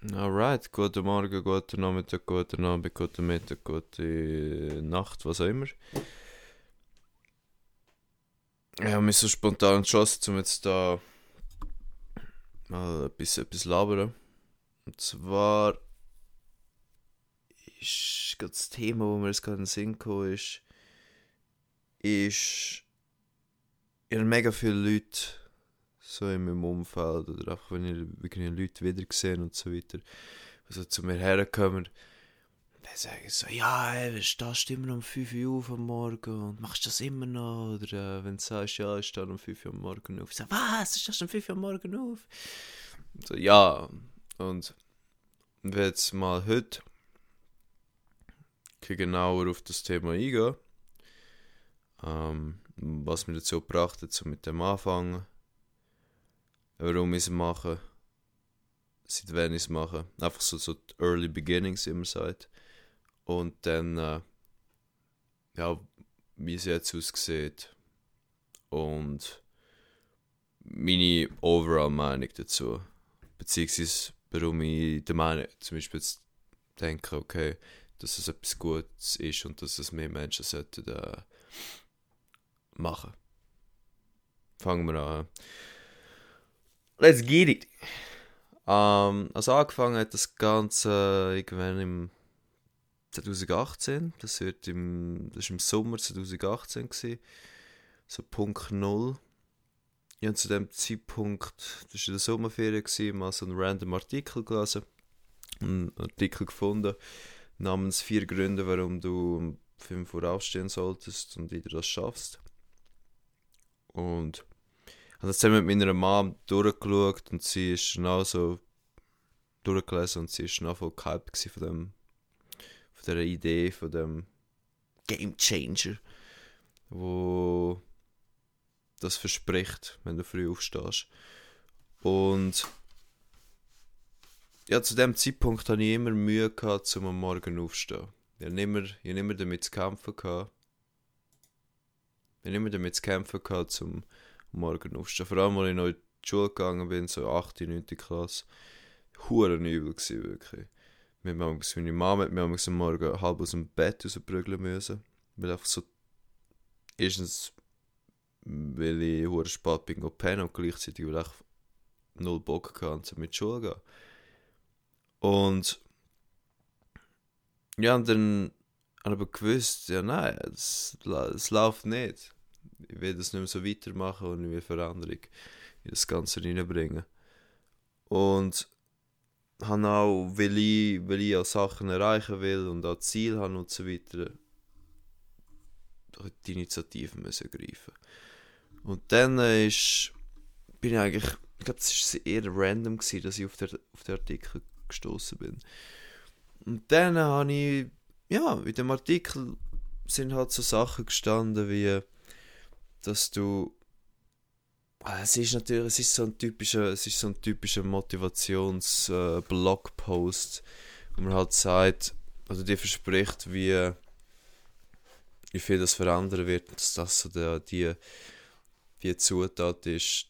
Alright, guten Morgen, guten Nachmittag, guten Abend, guten Mittag, gute Nacht, was auch immer. Ich habe mich so spontan entschlossen, um jetzt da mal etwas, etwas labern. Und zwar ist das Thema, wo mir jetzt gerade in den Sinn gekommen ist, ist, habe mega viele Leute so in meinem Umfeld oder einfach wenn ich wirklich Leute wieder gesehen und so weiter, also zu mir herkommen, dann sagen sie so, ja, ey, stehst du immer um 5 Uhr auf am Morgen und machst das immer noch? Oder äh, wenn du sagst, ja, ich stehe um 5 Uhr am Morgen auf, ich sage, was, du stehst um 5 Uhr am Morgen auf? So, ja, und wenn jetzt mal heute genauer auf das Thema eingehen, ähm, was mir dazu gebracht hat, mit dem Anfangen, warum ich es mache, seit wann ich es mache. Einfach so, so die Early Beginnings, wie man sagt. Und dann, äh, ja, wie es jetzt aussieht. Und meine Overall-Meinung dazu. Beziehungsweise, warum ich der Meinung zum Beispiel jetzt denke, okay, dass es etwas Gutes ist und dass es mehr Menschen sollten äh, machen. Fangen wir an. Let's get it! Ähm, also angefangen hat das Ganze irgendwann im 2018. Das, wird im, das war im Sommer 2018. Gewesen. So Punkt Null. Ich habe zu dem Zeitpunkt, das war in der Sommerferien, gewesen, mal so einen random Artikel gelesen. Einen Artikel gefunden namens vier Gründe, warum du um 5 Uhr aufstehen solltest und wieder das schaffst. Und habe das zusammen mit meiner Mom durchgeschaut und sie ist genau so durchgelesen und sie ist noch voll gehypt von dem von dieser Idee, von dem Game Changer, wo das verspricht, wenn du früh aufstehst. Und ja, zu dem Zeitpunkt hatte ich immer Mühe gehabt, um am Morgen aufzustehen. Ich habe immer, ich habe immer damit zu kämpfen gehabt. Ich habe immer damit zu kämpfen gehabt, um morgen aufstehen. Vor allem, als ich noch in die Schule gegangen bin, so 8., 9. Klasse. Huren übel gewesen, wirklich. Wir haben meine Mama hat mir am Morgen halb aus dem Bett rausprügeln müssen. Weil einfach so... Erstens, weil ich hure spät bin gepennt und gleichzeitig weil ich null Bock hatte, um mit die Schule gehen. Und... Ja, und dann habe ich gewusst, ja nein, es läuft nicht ich will das nicht mehr so weitermachen und ich will Veränderung in das Ganze reinbringen. Und habe auch, weil ich, weil ich auch Sachen erreichen will und auch Ziel habe und so weiter, die Initiative müssen greifen. Und dann ist, bin ich eigentlich, ich glaube, es war eher random, gewesen, dass ich auf, der, auf den Artikel gestoßen bin. Und dann habe ich, ja, in dem Artikel sind halt so Sachen gestanden wie, dass du ah, es ist natürlich, es ist so ein typischer, es ist so ein typischer Motivations-Blogpost, äh, wo man halt sagt, oder dir verspricht, wie, wie viel das verändern wird, dass das so der, die, die Zutat ist,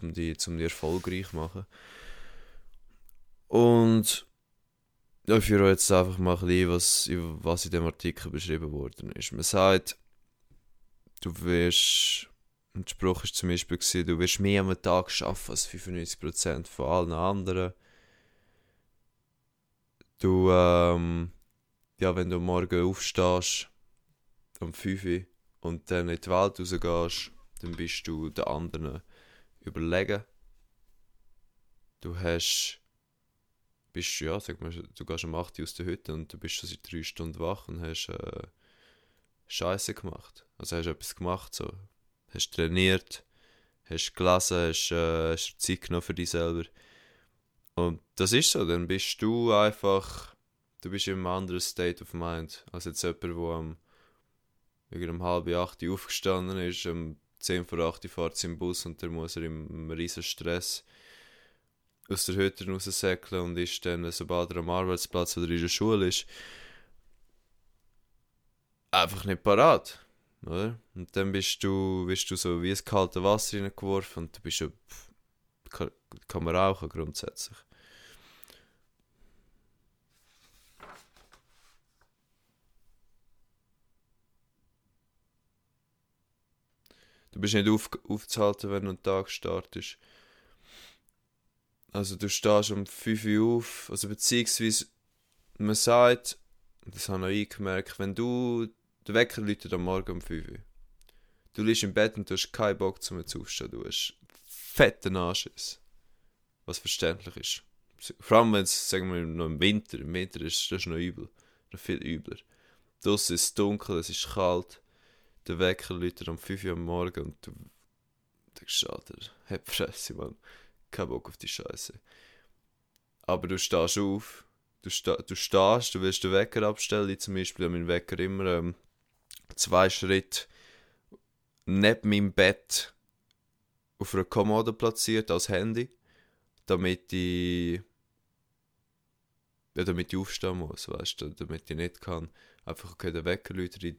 um die, um die erfolgreich zu machen. Und ich führe jetzt einfach mal ein bisschen, was, was in dem Artikel beschrieben worden ist. Man sagt, du wirst, ein Spruch war zum Beispiel, gewesen, du wirst mehr am Tag arbeiten als 95% von allen anderen. Du, ähm, ja, wenn du morgen aufstehst, um 5 Uhr, und dann in die Welt rausgehst, dann bist du den anderen überlegen. Du hast, bist, ja, sag mal, du gehst um 8 Uhr aus der Hütte und du bist schon seit 3 Stunden wach und hast, äh, Scheiße gemacht. Also hast du etwas gemacht, so. Hast trainiert, hast gelesen, hast, äh, hast Zeit genommen für dich selber. Und das ist so, dann bist du einfach, du bist in einem anderen State of Mind, als jetzt jemand, der am um halb acht aufgestanden ist, um 10 vor 8 fährt im Bus und dann muss er im riesen Stress aus der Hütte raussäckeln und ist dann, sobald er am Arbeitsplatz oder in der Schule ist, einfach nicht parat. Oder? Und dann bist du, bist du so wie ein kaltes Wasser reingeworfen und du bist ja, kann, kann man rauchen grundsätzlich. Du bist nicht auf, aufzuhalten, wenn du einen Tag startest. Also du stehst um 5 Uhr auf, also beziehungsweise man sagt, das habe ich gemerkt, wenn du der Wecker läutet am Morgen um 5 Uhr. Du liegst im Bett und du hast keinen Bock zum aufzustehen. Du hast fetten Anschiss. Was verständlich ist. Vor allem, wenn es, sagen wir, noch im Winter, im Winter ist das noch übel. Noch viel übler. Draussen ist es dunkel, es ist kalt. Der Wecker läutet um 5 Uhr am Morgen und du denkst, Alter, hab Fresse, Mann. Kein Bock auf die Scheiße. Aber du stehst auf, du, sta du stehst, du willst den Wecker abstellen. Ich zum Beispiel habe meinen Wecker immer ähm, zwei Schritte neben meinem Bett auf einer Kommode platziert als Handy, damit ich ja, damit ich aufstehen muss, weißt du, damit ich nicht kann, einfach, okay, der Wecker läutet, ich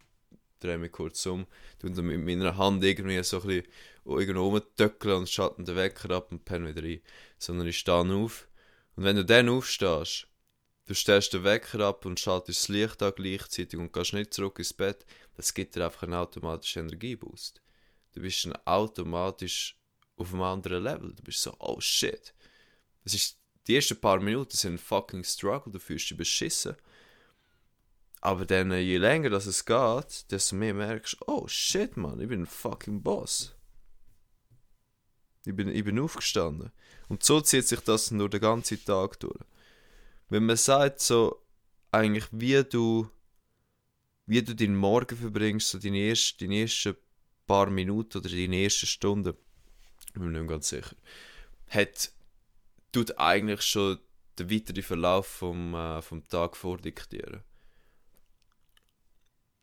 drehe mich kurz um, und mit meiner Hand irgendwie so ein bisschen irgendwo und schalte den Wecker ab und penne wieder rein, sondern ich stehe auf. Und wenn du dann aufstehst, du stellst den Wecker ab und schaltest das Licht an gleichzeitig und gehst nicht zurück ins Bett, das gibt dir einfach einen automatischen Energieboost. Du bist dann automatisch auf einem anderen Level. Du bist so, oh shit. Das ist, die ersten paar Minuten sind ein fucking Struggle, du fühlst dich beschissen. Aber dann, äh, je länger das es geht, desto mehr merkst du, oh shit, man, ich bin ein fucking Boss. Ich bin, ich bin aufgestanden. Und so zieht sich das nur den ganzen Tag durch. Wenn man sagt, so, eigentlich, wie du, wie du deinen Morgen verbringst, so deine, erste, deine ersten paar Minuten oder deine ersten Stunden, ich bin mir nicht ganz sicher, hat, tut eigentlich schon den weiteren Verlauf vom, äh, vom Tag vordiktieren.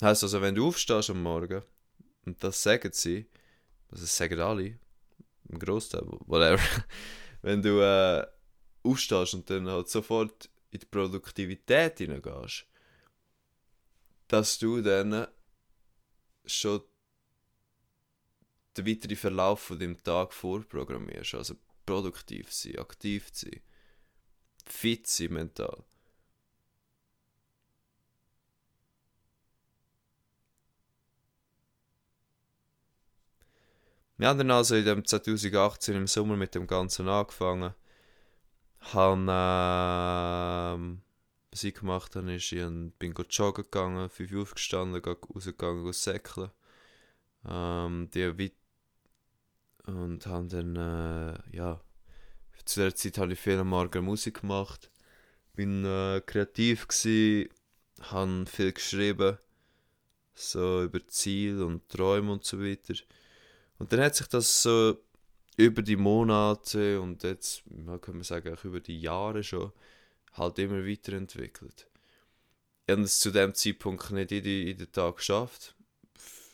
Heisst also, wenn du aufstehst am Morgen, und das sagen sie, also das sagen alle, im Großteil, whatever, wenn du äh, aufstehst und dann halt sofort in die Produktivität hineingehst, dass du dann schon den weiteren Verlauf von dem Tag vorprogrammierst. Also produktiv sein, aktiv sein, fit sein mental. Wir haben dann also in dem 2018 im Sommer mit dem Ganzen angefangen. Haben, äh, was ich gemacht habe, ist, ich bin joggen gegangen, 5 Uhr aufgestanden, rausgegangen, säckeln. Ähm, die und haben dann, äh, ja, zu der Zeit habe ich viel am Morgen Musik gemacht, bin äh, kreativ gsi, habe viel geschrieben, so über Ziel und Träume und so weiter. Und dann hat sich das so über die Monate und jetzt, man kann man sagen, auch über die Jahre schon, halt immer weiterentwickelt. Ich habe es zu dem Zeitpunkt nicht in, die, in den Tag geschafft.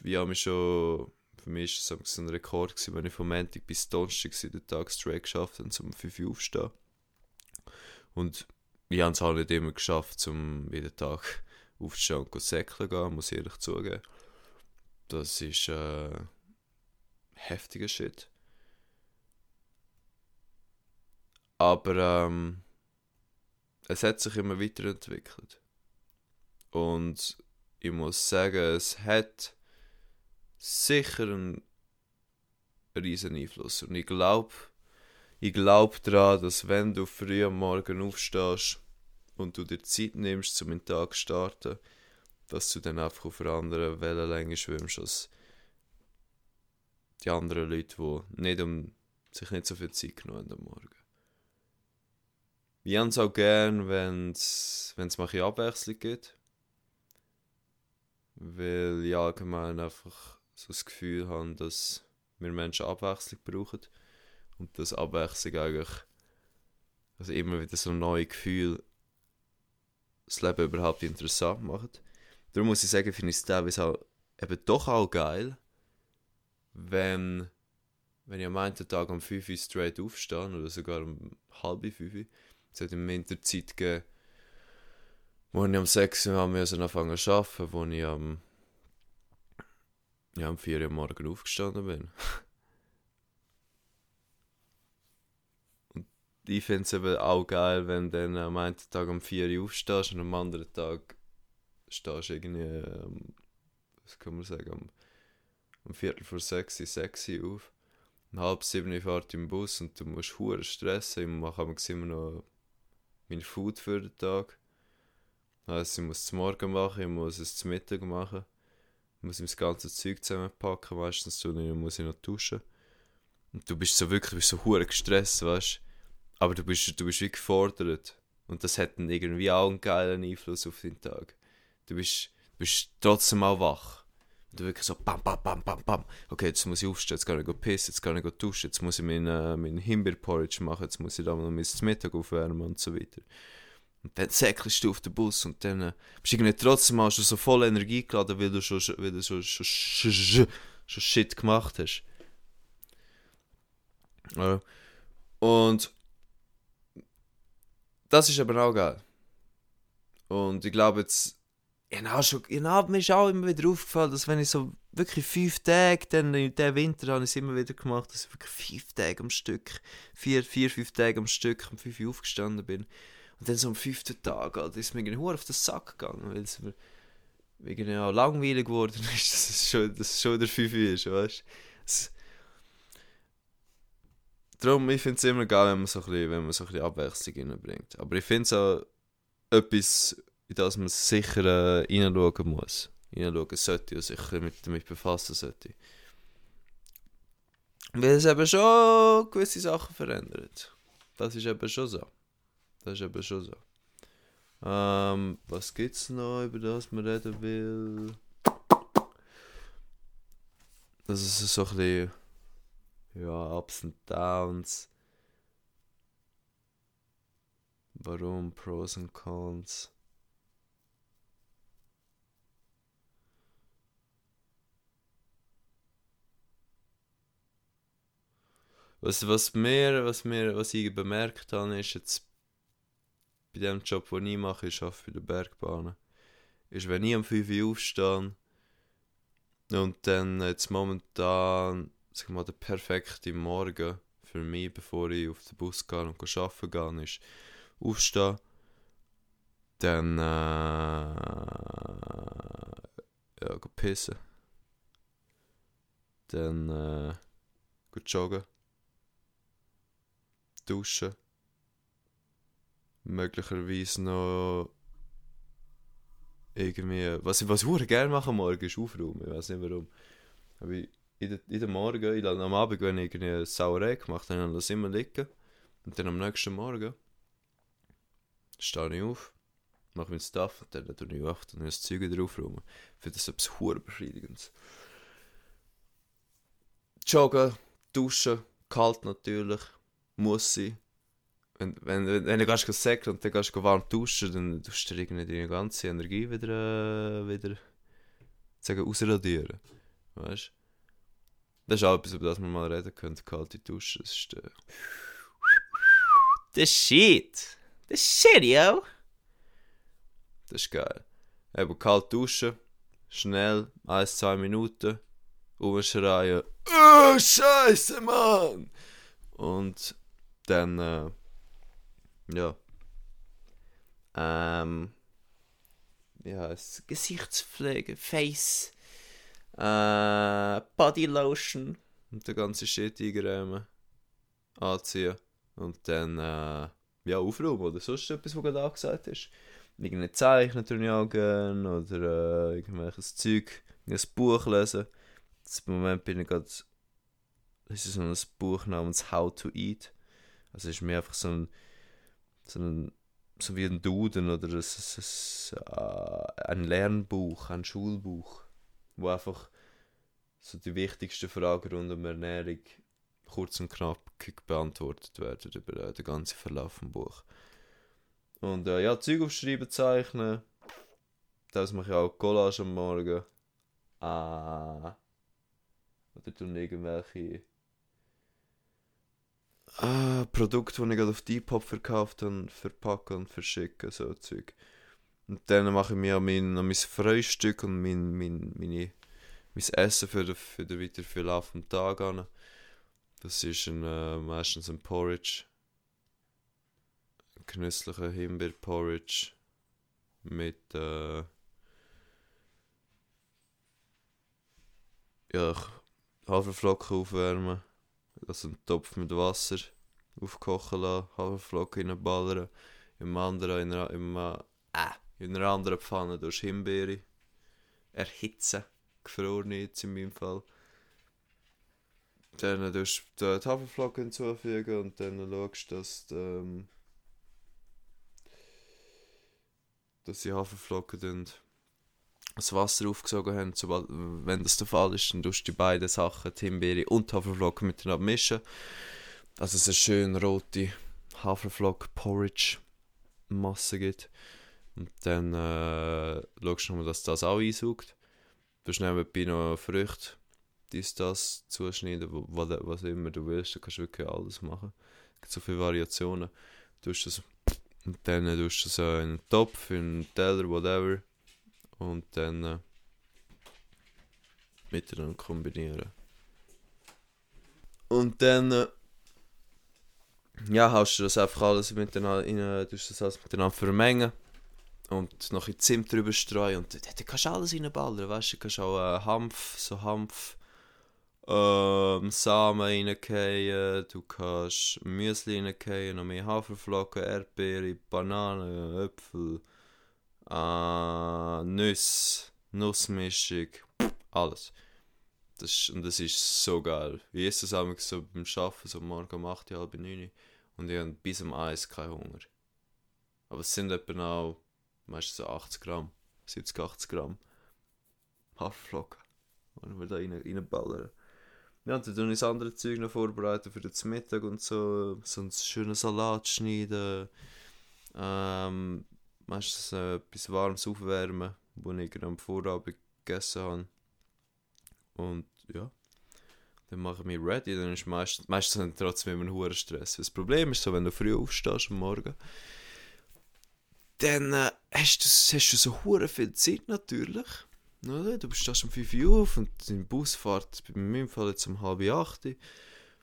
Ich habe mich schon für mich war es ein Rekord, gewesen, wenn ich von Montag bis Donnerstag den Tag straight geschafft habe, um 5 Uhr aufzustehen. Und ich habe es halt nicht immer geschafft, um jeden Tag aufzustehen und säckeln gehen, muss ich ehrlich zugeben. Das ist äh, heftiger Shit. Aber ähm, es hat sich immer weiterentwickelt. Und ich muss sagen, es hat sicher einen riesen Einfluss. Und ich glaube, ich glaube daran, dass wenn du früh am Morgen aufstehst und du dir Zeit nimmst, um den Tag zu starten, dass du dann einfach auf einer anderen Wellenlänge schwimmst als die anderen Leute, die nicht um, sich nicht so viel Zeit genommen haben am Morgen. Ich habe es auch gern, wenn es ein Abwechslung gibt. Weil ich allgemein einfach so das Gefühl habe, dass wir Menschen Abwechslung brauchen und dass Abwechslung eigentlich also immer wieder so neue Gefühle das Leben überhaupt interessant macht. Darum muss ich sagen, finde ich es teilweise auch eben doch auch geil, wenn, wenn ich am einen Tag um 5 Uhr straight aufstehe oder sogar um halb 5 Uhr. Es hat im Winter Zeit gegeben, wo ich um 6 Uhr anfangen zu arbeiten, wo ich am ja, um 4 Uhr morgen aufgestanden bin. und ich finde es eben auch geil, wenn du dann am einen Tag um 4 Uhr aufstehst und am anderen Tag stehst du irgendwie, ähm, was kann man sagen, um, um Viertel vor sechs, sechs auf. Um halb sieben fahrt im Bus und du musst hure stressen. Ich mache immer noch mein Food für den Tag. Also ich muss es morgen machen, ich muss es zum Mittag machen. Ich muss das ganze Zeug zusammenpacken, meistens muss ich noch duschen. Und du bist so wirklich bist so hure gestresst, weißt Aber du bist, du bist wie gefordert. Und das hat dann irgendwie auch einen geilen Einfluss auf deinen Tag. Du bist, du bist trotzdem auch wach. Und du wirklich so bam, bam, bam, bam, bam. Okay, jetzt muss ich aufstehen, jetzt kann ich pissen, jetzt kann ich duschen, jetzt muss ich meinen äh, mein Himbeerporridge machen, jetzt muss ich da noch mein Mittag aufwärmen und so weiter. Und dann säckelst du auf den Bus und dann äh, bist du trotzdem auch schon so voll Energie geladen, weil du schon, weil du schon, schon, schon, schon Shit gemacht hast. Ja. Und das ist aber auch geil. Und ich glaube jetzt, genau, schon, genau, mir ist auch immer wieder aufgefallen, dass wenn ich so wirklich fünf Tage, dann in diesem Winter habe ich es immer wieder gemacht, dass ich wirklich fünf Tage am Stück, vier, vier, fünf Tage am Stück um fünf Uhr aufgestanden bin. Und dann so am fünften Tag, Alter, ist mir irgendwie auf den Sack gegangen, weil es mir irgendwie auch langweilig geworden ist, dass es schon, dass es schon der fünf ist, weißt du. Darum, ich finde es immer geil, wenn man so ein bisschen, wenn man so ein bisschen Abwechslung reinbringt. Aber ich finde es auch etwas, in das man sicher äh, reinschauen muss. Reinschauen sollte und sich mit, damit befassen sollte. Weil es eben schon gewisse Sachen verändert. Das ist eben schon so. Das ist eben schon so. Ähm, was es noch, über das man reden will? Das ist so ein bisschen ja, Ups und Downs. Warum Pros und Cons? Was, was, mir, was, mir, was ich bemerkt habe, ist jetzt bei dem Job, den ich mache, ich arbeite bei der Bergbahn, ist, wenn ich am 5 Uhr aufstehe und dann jetzt momentan sag mal, der perfekte Morgen für mich, bevor ich auf den Bus gehe und arbeiten gehe, ist aufstehen, dann äh, ja, pissen, dann äh, joggen, duschen, möglicherweise noch irgendwie, was ich, was ich gerne mache morgen ist aufräumen, ich weiß nicht warum. Aber ich, jeden, Morgen, ich am Abend, wenn ich eine Sauerei gemacht habe, dann lasse ich immer liegen. Und dann am nächsten Morgen stehe ich auf, mache mein Stuff und dann tue ich auf und das Zeug wieder aufräumen. Ich finde das etwas hure befriedigendes. Joggen, duschen, kalt natürlich, muss sein. Wenn, wenn, wenn, wenn du gehst säckeln und dann gehst du warm duschen, dann tust du irgendwie deine ganze Energie wieder, äh, wieder sagen, ausradieren. Weißt du? Das ist auch etwas, über das wir mal reden können. Kalte Dusche. Das ist der. The shit! The shit, yo! Das ist geil. Eben kalt duschen. Schnell. 1-2 Minuten. Umschreien. Oh, Scheiße, Mann! Und dann. Äh, ja. Ähm. Ja, Gesichtspflege, Face äh, Bodylotion und den ganzen Shit eingrämen, anziehen und dann äh, ja, aufräumen oder sonst etwas, was gerade angesagt ist. Irgendeine Zeichen natürlich oder äh, irgendwelches Zeug, ein Buch lesen. Im Moment bin ich gerade, das ist so ein Buch namens How to Eat. Also es ist mir einfach so ein, so ein so wie ein Duden oder ein, ein, äh, ein Lernbuch, ein Schulbuch wo einfach so die wichtigsten Fragen rund um Ernährung kurz und knackig beantwortet werden über äh, den ganzen Verlauf des Buch. Und äh, ja, Zeug aufschreiben, zeichnen. Das mache ich auch Collage am Morgen. Ah. Oder tun irgendwelche ah, Produkte, die ich gerade auf Depop verkauft habe, verpacken und verschicken, so Zeug. Und dann mache ich mir an mein, an mein Frühstück und mein, mein, meine, mein Essen für den, für den weiteren Verlauf des Tages an. Das ist ein, äh, meistens ein Porridge. Ein genüsslicher Himbeerporridge mit äh, ja, Haferflocken aufwärmen, also einen Topf mit Wasser aufkochen lassen, Haferflocken reinballern, im anderen, in einer, im, äh, in einer anderen Pfanne durch Himbeere erhitzen, gefrorene jetzt in meinem Fall. Dann tust du die Haferflocken hinzufügen und dann schaust du, dass, ähm, dass die Haferflocken dann das Wasser aufgesogen haben. Sobald, wenn das der Fall ist, dann tust du die beiden Sachen, Himbeere und Haferflocken miteinander mischen. Also es eine schön rote Haferflock-Porridge-Masse gibt. Und dann äh, schaust du nochmal, dass das auch einsaugt. Du hast nebenbei noch Früchte, dies, das zuschneiden, was, was immer du willst. Du kannst wirklich alles machen. Es gibt so viele Variationen. Du hast das, und dann tust du das in einen Topf, in einen Teller, whatever und dann äh, miteinander kombinieren. Und dann äh, ja, hast du das einfach alles miteinander, rein, tust das alles miteinander vermengen und noch in Zimt drüber streuen und da kannst du alles reinballern, weißt du, du kannst auch äh, Hanf, so Hanf, ähm, Samen reingehen, du kannst Müsli reingehen, noch mehr Haferflocken, Erdbeere, Bananen, Äpfel, äh, Nüsse, Nussmischung, alles. Das, und das ist so geil. Ich esse das auch so beim Arbeiten, so morgen um 8, halb 9 und ich habe bis um 1 keinen Hunger. Aber es sind etwa auch meistens so 80 Gramm, 70, 80 Gramm Haferflocken, die wir da rein, reinballern. Ja, und dann das andere Zeug noch vorbereiten für den Mittag und so, so einen schönen Salat schneiden, ähm, meistens äh, etwas Warmes aufwärmen, wo ich am Vorabend gegessen habe. Und ja, dann mache ich mich ready. Dann ist meistens, meistens trotzdem immer ein Stress. Das Problem ist so, wenn du früh aufstehst am Morgen, dann äh, hast, du, hast du so hure viel Zeit natürlich. Oder? Du stehst um 5 Uhr auf und dein Bus fährt bei meinem Fall jetzt um halb 8 Uhr.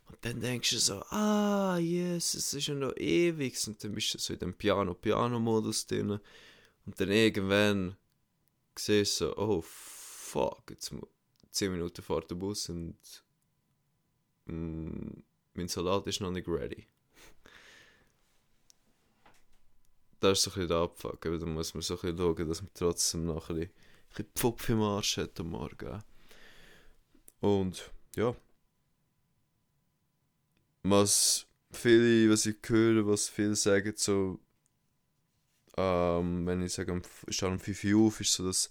Und dann denkst du so, ah, yes, es ist ja noch ewig. Und dann bist du so in dem Piano-Piano-Modus drin. Und dann irgendwann siehst du so, oh, fuck, jetzt 10 Minuten vor der Bus und mm, mein Salat ist noch nicht ready. das ist so ein bisschen der Abfuck. Da muss man so ein bisschen schauen, dass man trotzdem noch ein bisschen, ein bisschen Pfupf im Arsch hat am Morgen. Und ja was viele, was ich höre, was viele sagen, so, ähm, wenn ich sage, ich stehe um 5 Uhr auf, ist so, dass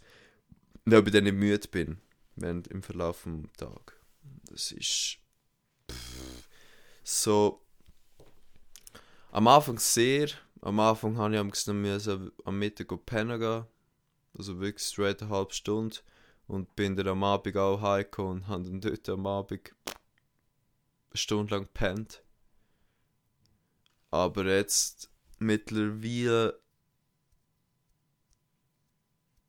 ich dann nicht müde bin, während im Verlauf des Tages. Das ist pff, so, am Anfang sehr, am Anfang habe ich am, müssen, am Mittag pennen gehen, also wirklich straight eine halbe Stunde und bin dann am Abend auch heimgekommen und habe dann dort am Abend eine Stunde lang pennt. Aber jetzt mittlerweile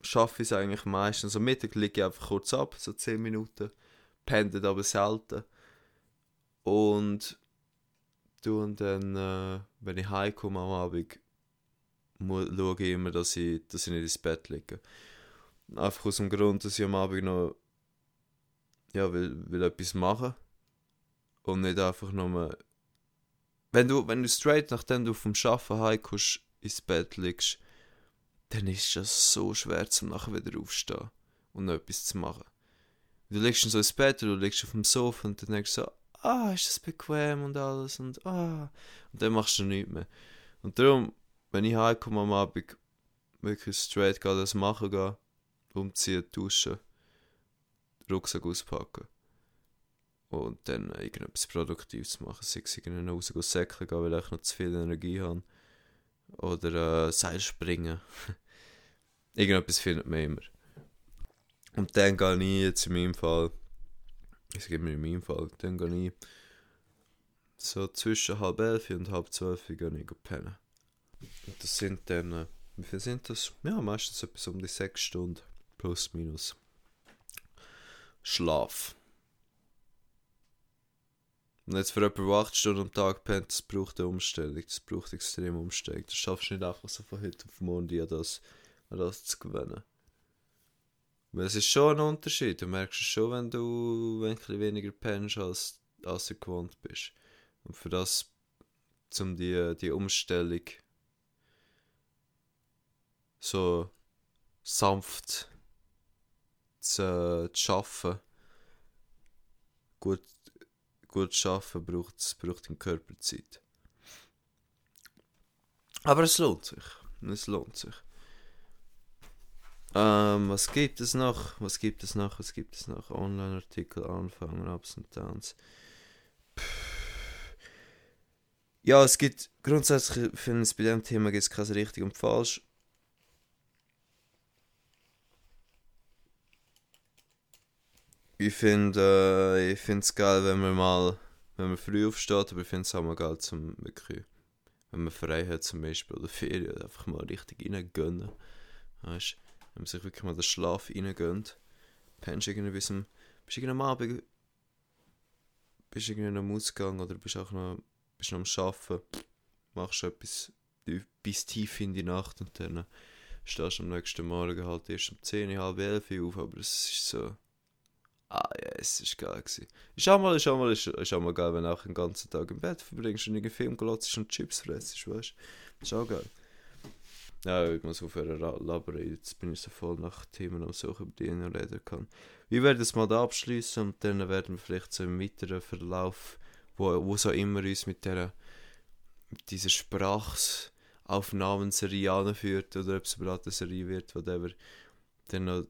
schaffe ich es eigentlich meistens. Am Mittag liege ich einfach kurz ab, so 10 Minuten. Pendet aber selten. Und und dann, äh, wenn ich heimkomme am Abend, schaue ich immer, dass ich, dass ich nicht ins Bett liege. Einfach aus dem Grund, dass ich am Abend noch ja, will, will etwas machen und nicht einfach nur. Wenn du, wenn du straight nachdem du vom Arbeiten heimkommst, ins Bett liegst, dann ist es so schwer, zum nachher wieder aufstehen und noch etwas zu machen. Du liegst so ins Bett oder du liegst auf dem Sofa und dann denkst du so, ah, ist das bequem und alles und ah, und dann machst du nichts mehr. Und darum, wenn ich heimkomme am Abend, wirklich straight gehen, das machen gehen, umziehen, duschen, Rucksack auspacken und dann irgendetwas Produktives machen, sei es irgendwie raus säckeln gehen, weil ich noch zu viel Energie habe. Oder äh, Seil springen. irgendetwas findet man immer. Und dann gehe ich jetzt in meinem Fall, ich sage immer in meinem Fall, dann gehe ich so zwischen halb elf und halb zwölf gehe ich pennen. Und das sind dann, äh, wie viel sind das? Ja, meistens etwas um die sechs Stunden, plus minus. Schlaf. Und jetzt für der 8 Stunden am Tag pennt, das braucht eine Umstellung. Das braucht extrem Umstellung. Das schaffst du nicht einfach so von heute auf morgen an das, an das zu gewinnen. Weil es ist schon ein Unterschied. Du merkst es schon, wenn du ein weniger pennst, als, als du gewohnt bist. Und für das, um die, die Umstellung so sanft zu, zu schaffen, gut, gut zu schaffen, braucht es braucht im Körper Zeit. Aber es lohnt sich. Es lohnt sich. Ähm, was gibt es noch? Was gibt es noch? Was gibt es noch? Online-Artikel anfangen, Ups und Downs. Ja, es gibt grundsätzlich, ich finde es bei diesem Thema gibt es kein richtig und falsch. Ich finde äh, geil, wenn man mal, wenn man früh aufsteht, aber ich finde es auch mal geil, zum wenn man frei hat zum Beispiel oder Ferien, einfach mal richtig reingönnen. Weißt wenn man sich wirklich mal den Schlaf reingönnt, pennst irgendwie bis zum, bist irgendwie am Abend, bist irgendwie am Ausgang oder bist auch noch, bist noch am Arbeiten, machst etwas bis tief in die Nacht und dann stehst du am nächsten Morgen halt erst um 10, halb 11 auf, aber es ist so, ah ja, es ist geil gewesen. Ist auch mal, ist auch mal, ist, ist auch mal geil, wenn du auch den ganzen Tag im Bett verbringst und einen Film glotzt und Chips frisst, weißt du, ist auch geil. Ja, ich muss aufhören labern. Jetzt bin ich so voll nach Themen und so, über die ich noch reden kann. Wir werden es mal da abschließen und dann werden wir vielleicht so im weiteren Verlauf, wo, wo so immer uns mit dieser, mit dieser Sprachaufnahmenserie anführt oder ob es eine Serie wird, whatever, dann noch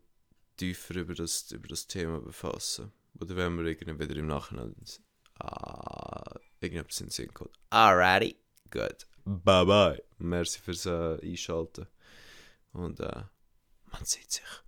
tiefer über das, über das Thema befassen. Oder wenn wir irgendwie wieder im Nachhinein ah, irgendetwas in den Sinn kommt. Alrighty, gut. Bye bye. Merci fürs äh, Einschalten. Und äh, man sieht sich.